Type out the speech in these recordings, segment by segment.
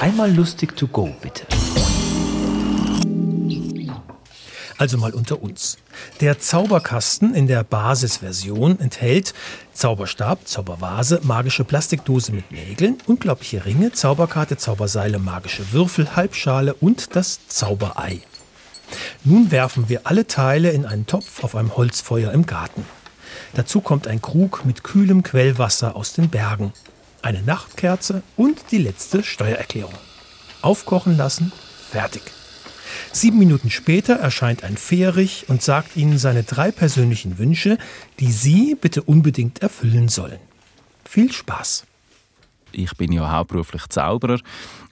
Einmal lustig to go, bitte. Also mal unter uns. Der Zauberkasten in der Basisversion enthält Zauberstab, Zaubervase, magische Plastikdose mit Nägeln, unglaubliche Ringe, Zauberkarte, Zauberseile, magische Würfel, Halbschale und das Zauberei. Nun werfen wir alle Teile in einen Topf auf einem Holzfeuer im Garten. Dazu kommt ein Krug mit kühlem Quellwasser aus den Bergen, eine Nachtkerze und die letzte Steuererklärung. Aufkochen lassen, fertig. Sieben Minuten später erscheint ein Fährich und sagt Ihnen seine drei persönlichen Wünsche, die Sie bitte unbedingt erfüllen sollen. Viel Spaß! Ich bin ja hauptberuflich Zauberer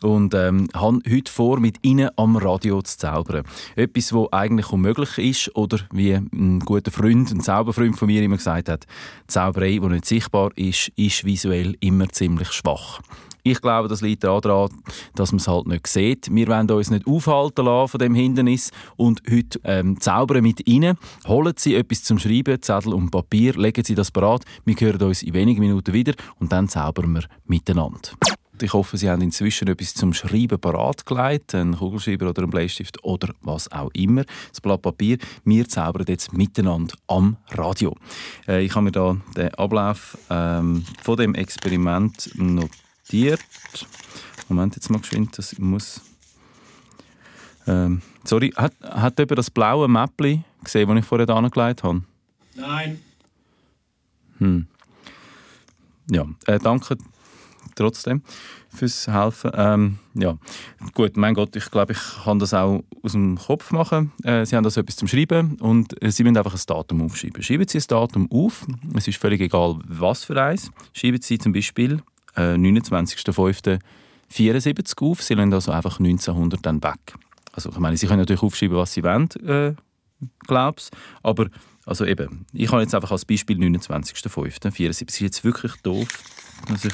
und ähm, habe heute vor, mit Ihnen am Radio zu zaubern. Etwas, was eigentlich unmöglich ist oder wie ein guter Freund, ein Zauberfreund von mir immer gesagt hat, Zauberei, die nicht sichtbar ist, ist visuell immer ziemlich schwach. Ich glaube, das liegt daran, dass man es halt nicht sieht. Wir wollen uns nicht aufhalten lassen von dem Hindernis und heute ähm, zaubern mit Ihnen. Holen Sie etwas zum Schreiben, Zettel und Papier, legen Sie das parat. Wir hören uns in wenigen Minuten wieder und dann zaubern wir miteinander. Ich hoffe, Sie haben inzwischen etwas zum Schreiben parat gelegt, einen Kugelschreiber oder einen Bleistift oder was auch immer. Das Blatt Papier. Wir zaubern jetzt miteinander am Radio. Äh, ich habe mir da den Ablauf ähm, von dem Experiment notiert notiert. Moment, jetzt mal geschwind, das muss... Ähm, sorry, hat, hat jemand das blaue Mäppli gesehen, das ich vorher angelegt habe? Nein. Hm. Ja, äh, danke trotzdem fürs Helfen. Ähm, ja, gut, mein Gott, ich glaube, ich kann das auch aus dem Kopf machen. Äh, Sie haben das etwas zum Schreiben und äh, Sie müssen einfach ein Datum aufschreiben. Schreiben Sie ein Datum auf, es ist völlig egal, was für eins. Schreiben Sie zum Beispiel äh, 29.05.74 auf. Sie lassen also einfach 1900 dann weg. Also ich meine, Sie können natürlich aufschreiben, was Sie wollen, äh, glaub's. Aber also eben, ich habe jetzt einfach als Beispiel 29.05.74. Es ist jetzt wirklich doof, dass ich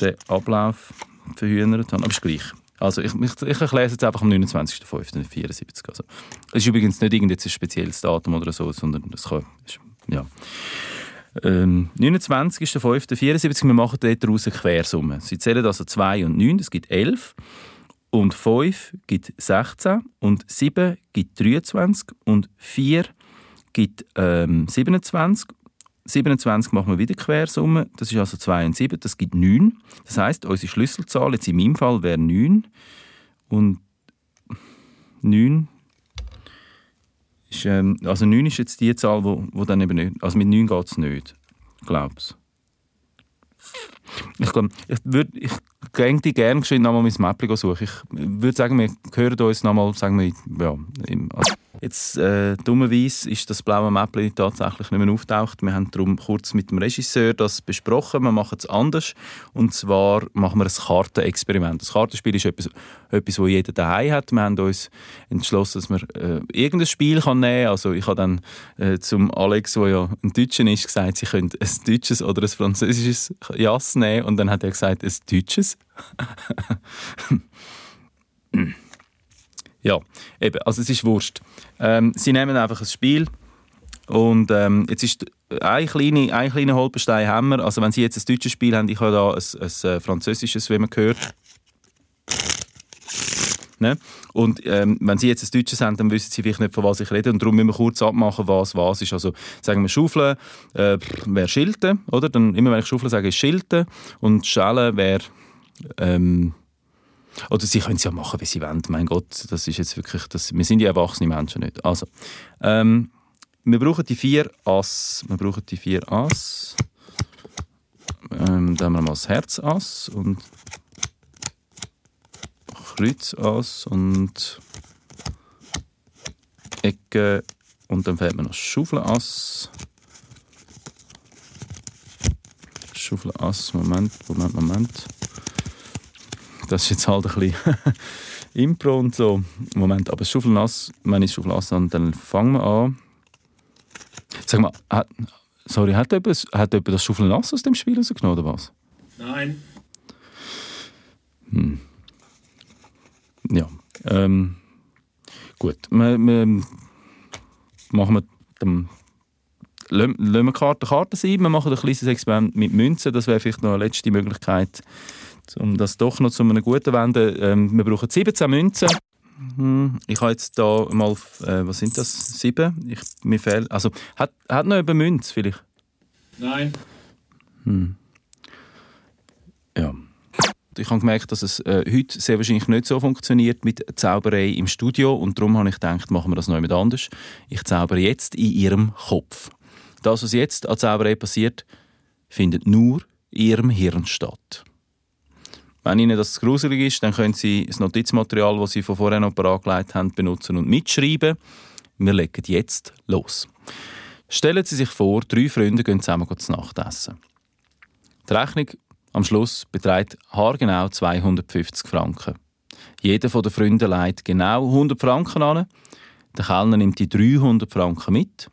den Ablauf verhühnert habe. Aber ist gleich. Also ich, ich, ich erkläre es jetzt einfach am 29.05.74. Also, es ist übrigens nicht irgendein spezielles Datum oder so, sondern es ja. Ähm, 29.05.74, wir machen daraus eine Quersumme. Sie zählen also 2 und 9, das gibt 11. Und 5 gibt 16. Und 7 gibt 23. Und 4 gibt ähm, 27. 27 machen wir wieder Quersumme, das ist also 2 und 7, das gibt 9. Das heißt, unsere Schlüsselzahl jetzt in meinem Fall wäre 9. Und 9 ist, ähm, also 9 ist jetzt die Zahl, wo, wo dann eben nicht, also mit 9 geht es nicht, glaub's. Ich glaube, ich würde, ich die gerne geschwind nochmal mein Mäppchen suchen. Ich würde sagen, wir hören uns nochmal, sagen wir, ja, im, also Jetzt, äh, dummerweise ist das blaue Mäppchen tatsächlich nicht mehr auftaucht. Wir haben darum kurz mit dem Regisseur das besprochen. Wir machen es anders. Und zwar machen wir ein Kartenexperiment. Das Kartenspiel ist etwas, etwas das jeder daheim hat. Wir haben uns entschlossen, dass man äh, irgendein Spiel kann nehmen kann. Also ich habe dann äh, zum Alex, der ja ein Deutscher ist, gesagt, sie können ein deutsches oder ein französisches Jass nehmen. Und dann hat er gesagt, ein deutsches. Ja, eben, also es ist Wurst. Ähm, sie nehmen einfach ein Spiel und ähm, jetzt ist ein kleiner ein kleine Holperstein haben wir. Also wenn Sie jetzt ein deutsches Spiel haben, ich habe da ein, ein, ein französisches, wie man hört. Ne? Und ähm, wenn Sie jetzt ein Deutsches haben, dann wissen Sie vielleicht nicht, von was ich rede. Und darum müssen wir kurz abmachen, was was ist. Also sagen wir Schaufeln äh, wäre Schilden, oder? Dann, immer wenn ich Schaufeln sage, ist Schilden. Und Schellen wäre ähm, oder sie können es ja machen, wie sie wollen. Mein Gott, das ist jetzt wirklich, das, wir sind ja erwachsene Menschen nicht. Also, ähm, wir brauchen die vier Ass. Wir brauchen die vier Ass. Ähm, dann haben wir mal das Herzass und Kreuzass und Ecke und dann fehlt mir noch Schaufelass. Schaufelass, Moment, Moment, Moment. Das ist jetzt halt ein bisschen Impro und so. Moment, aber Schaufelnass, wenn ich Schaufelnass habe, dann fangen wir an. Sag mal, hat, sorry, hat jemand, hat jemand das Schaufelnass aus dem Spiel rausgenommen oder was? Nein. Hm. Ähm, gut. Wir, wir machen wir dann lassen wir Karten, Karten sein. Wir machen ein kleines Experiment mit Münzen. Das wäre vielleicht noch eine letzte Möglichkeit, um das doch noch zu einem guten wenden, ähm, wir brauchen 17 Münzen. Hm, ich habe jetzt da mal, äh, was sind das, sieben? Ich, mir fehlt, also, hat, hat noch eine Münze vielleicht? Nein. Hm. Ja. Ich habe gemerkt, dass es äh, heute sehr wahrscheinlich nicht so funktioniert mit Zauberei im Studio und darum habe ich gedacht, machen wir das noch jemand anders. Ich zaubere jetzt in ihrem Kopf. Das, was jetzt an Zauberei passiert, findet nur in ihrem Hirn statt. Wenn Ihnen das gruselig ist, dann können Sie das Notizmaterial, das Sie von vorher noch angelegt haben, benutzen und mitschreiben. Wir legen jetzt los. Stellen Sie sich vor, drei Freunde gehen zusammen zu Nacht essen. Die Rechnung am Schluss beträgt haargenau 250 Franken. Jeder von den Freunden leiht genau 100 Franken an. Der Kellner nimmt die 300 Franken mit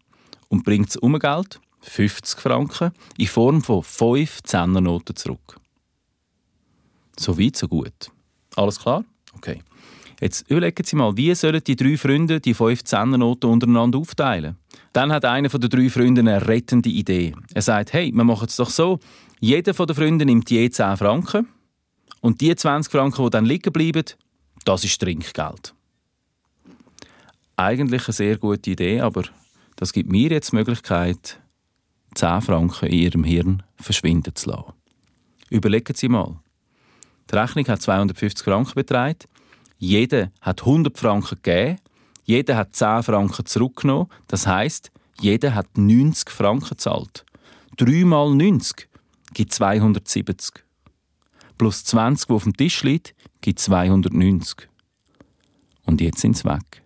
und bringt das Umgeld, 50 Franken, in Form von 5 Zehnernoten zurück. So weit, so gut. Alles klar? Okay. Jetzt überlegen Sie mal, wie sollen die drei Freunde die 5 Zehnernoten untereinander aufteilen? Dann hat einer von den drei Freunden eine rettende Idee. Er sagt, hey, wir machen es doch so, jeder von den Freunden nimmt je 10 Franken und die 20 Franken, die dann liegen bleiben, das ist Trinkgeld. Eigentlich eine sehr gute Idee, aber das gibt mir jetzt die Möglichkeit, 10 Franken in Ihrem Hirn verschwinden zu lassen. Überlegen Sie mal. Die Rechnung hat 250 Franken beträgt. Jeder hat 100 Franken gegeben. Jeder hat 10 Franken zurückgenommen. Das heißt, jeder hat 90 Franken gezahlt. 3 mal 90 gibt 270. Plus 20, die auf dem Tisch liegt, gibt 290. Und jetzt sind sie weg.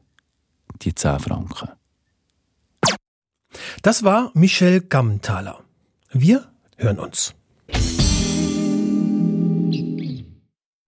Die 10 Franken. Das war Michel Gammenthaler. Wir hören uns.